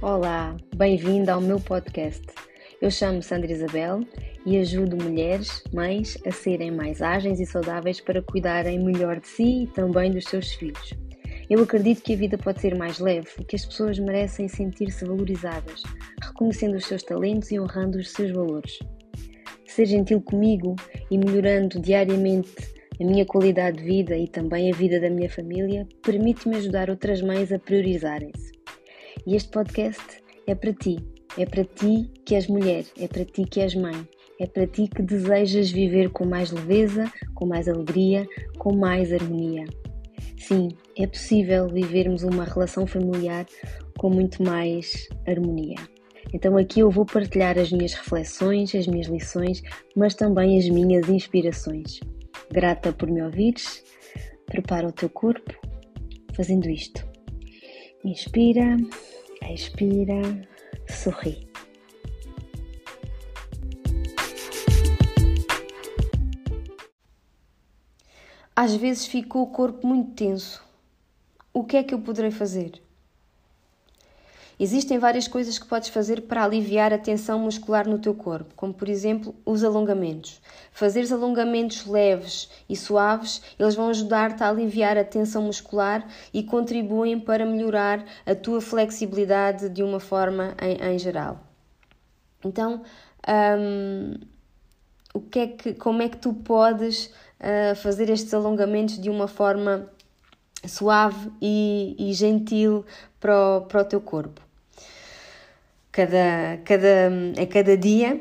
Olá, bem-vindo ao meu podcast. Eu chamo Sandra Isabel e ajudo mulheres, mães, a serem mais ágeis e saudáveis para cuidarem melhor de si e também dos seus filhos. Eu acredito que a vida pode ser mais leve e que as pessoas merecem sentir-se valorizadas, reconhecendo os seus talentos e honrando os seus valores. Ser gentil comigo e melhorando diariamente a minha qualidade de vida e também a vida da minha família permite-me ajudar outras mães a priorizarem-se. E este podcast é para ti. É para ti que és mulher, é para ti que és mãe, é para ti que desejas viver com mais leveza, com mais alegria, com mais harmonia. Sim, é possível vivermos uma relação familiar com muito mais harmonia. Então aqui eu vou partilhar as minhas reflexões, as minhas lições, mas também as minhas inspirações. Grata por me ouvires, prepara o teu corpo fazendo isto. Inspira Expira, sorri. Às vezes fica o corpo muito tenso. O que é que eu poderei fazer? Existem várias coisas que podes fazer para aliviar a tensão muscular no teu corpo, como por exemplo os alongamentos. Fazeres alongamentos leves e suaves, eles vão ajudar-te a aliviar a tensão muscular e contribuem para melhorar a tua flexibilidade de uma forma em, em geral. Então, hum, o que é que, como é que tu podes uh, fazer estes alongamentos de uma forma suave e, e gentil para o, para o teu corpo? Cada, cada, a cada dia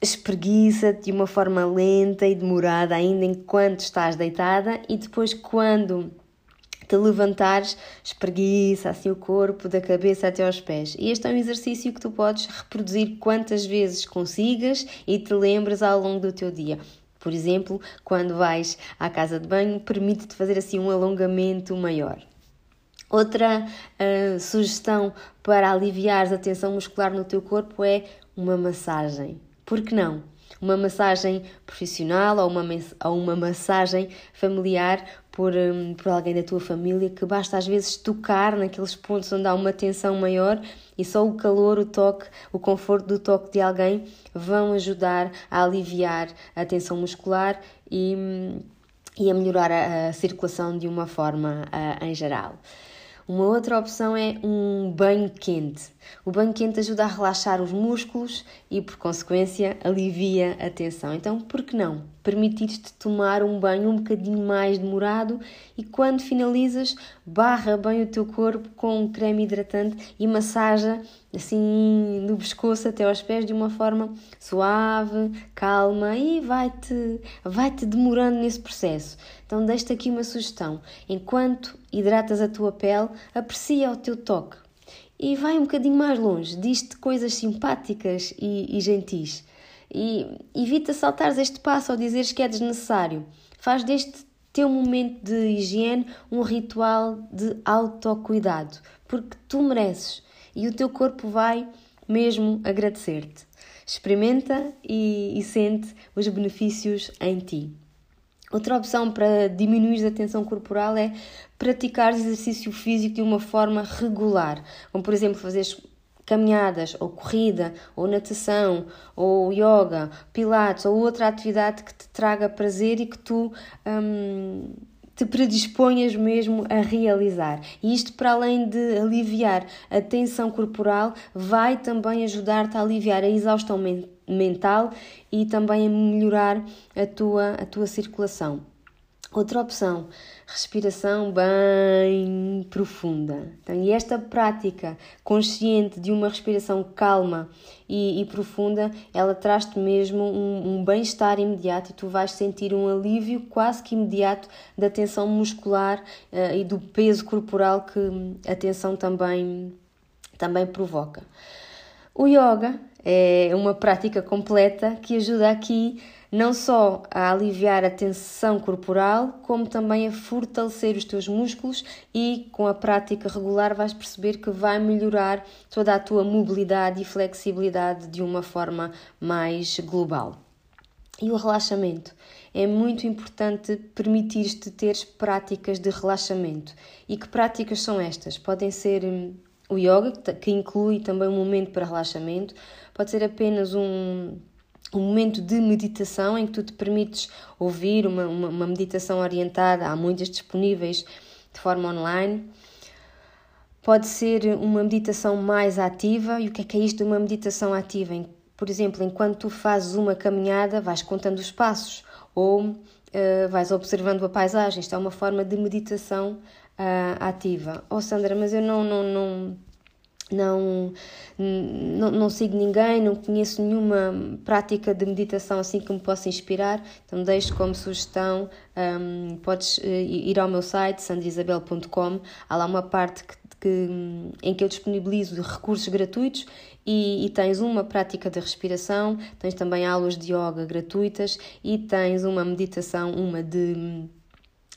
espreguiça-te de uma forma lenta e demorada, ainda enquanto estás deitada, e depois, quando te levantares, espreguiça assim o corpo, da cabeça até aos pés. E este é um exercício que tu podes reproduzir quantas vezes consigas e te lembres ao longo do teu dia. Por exemplo, quando vais à casa de banho, permite-te fazer assim um alongamento maior. Outra uh, sugestão para aliviar a tensão muscular no teu corpo é uma massagem. Por que não? Uma massagem profissional ou uma, ou uma massagem familiar por, um, por alguém da tua família que basta às vezes tocar naqueles pontos onde há uma tensão maior e só o calor, o toque, o conforto do toque de alguém vão ajudar a aliviar a tensão muscular e, hum, e a melhorar a, a circulação de uma forma uh, em geral. Uma outra opção é um banho quente. O banho quente ajuda a relaxar os músculos e, por consequência, alivia a tensão. Então, por que não? Permitir-te tomar um banho um bocadinho mais demorado e, quando finalizas, barra bem o teu corpo com um creme hidratante e massaja assim no pescoço até aos pés de uma forma suave, calma e vai-te vai -te demorando nesse processo. Então, deixo-te aqui uma sugestão. Enquanto hidratas a tua pele, aprecia o teu toque e vai um bocadinho mais longe, diz-te coisas simpáticas e, e gentis. E evita saltares este passo ou dizeres que é desnecessário. Faz deste teu momento de higiene um ritual de autocuidado, porque tu mereces e o teu corpo vai mesmo agradecer-te. Experimenta e, e sente os benefícios em ti. Outra opção para diminuir a tensão corporal é praticar exercício físico de uma forma regular, como por exemplo fazer caminhadas, ou corrida, ou natação, ou yoga, pilates, ou outra atividade que te traga prazer e que tu hum, te predisponhas mesmo a realizar. E isto, para além de aliviar a tensão corporal, vai também ajudar-te a aliviar a exaustão mental e também a melhorar a tua, a tua circulação. Outra opção, respiração bem profunda. Então, e esta prática consciente de uma respiração calma e, e profunda, ela traz-te mesmo um, um bem-estar imediato e tu vais sentir um alívio quase que imediato da tensão muscular uh, e do peso corporal que a tensão também, também provoca. O yoga é uma prática completa que ajuda aqui não só a aliviar a tensão corporal, como também a fortalecer os teus músculos e com a prática regular vais perceber que vai melhorar toda a tua mobilidade e flexibilidade de uma forma mais global. E o relaxamento. É muito importante permitir-te ter práticas de relaxamento. E que práticas são estas? Podem ser hum, o yoga, que inclui também um momento para relaxamento, pode ser apenas um, um momento de meditação em que tu te permites ouvir uma, uma, uma meditação orientada, há muitas disponíveis de forma online. Pode ser uma meditação mais ativa. E o que é que é isto de uma meditação ativa? Em, por exemplo, enquanto tu fazes uma caminhada, vais contando os passos ou uh, vais observando a paisagem. Isto é uma forma de meditação uh, ativa. Oh Sandra, mas eu não, não, não, não, não, não sigo ninguém, não conheço nenhuma prática de meditação assim que me possa inspirar, então deixo como sugestão, um, podes uh, ir ao meu site sandrisabel.com, há lá uma parte que, que, em que eu disponibilizo recursos gratuitos e, e, tens uma prática de respiração, tens também aulas de yoga gratuitas e tens uma meditação, uma de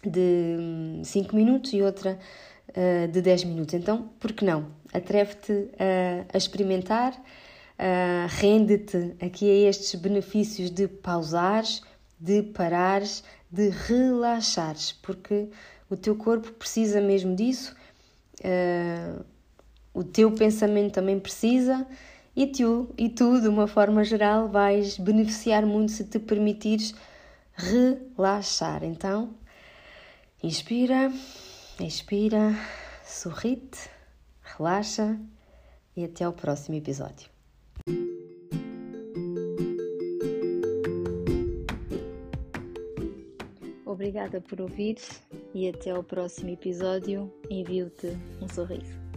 de 5 minutos e outra uh, de 10 minutos. Então, por que não? Atreve-te a experimentar, uh, rende-te aqui a estes benefícios de pausares, de parares, de relaxares, porque o teu corpo precisa mesmo disso, uh, o teu pensamento também precisa. E tu, e tu, de uma forma geral, vais beneficiar muito se te permitires relaxar. Então, Inspira, expira, sorrite, relaxa e até ao próximo episódio. Obrigada por ouvir e até ao próximo episódio. Envio-te um sorriso.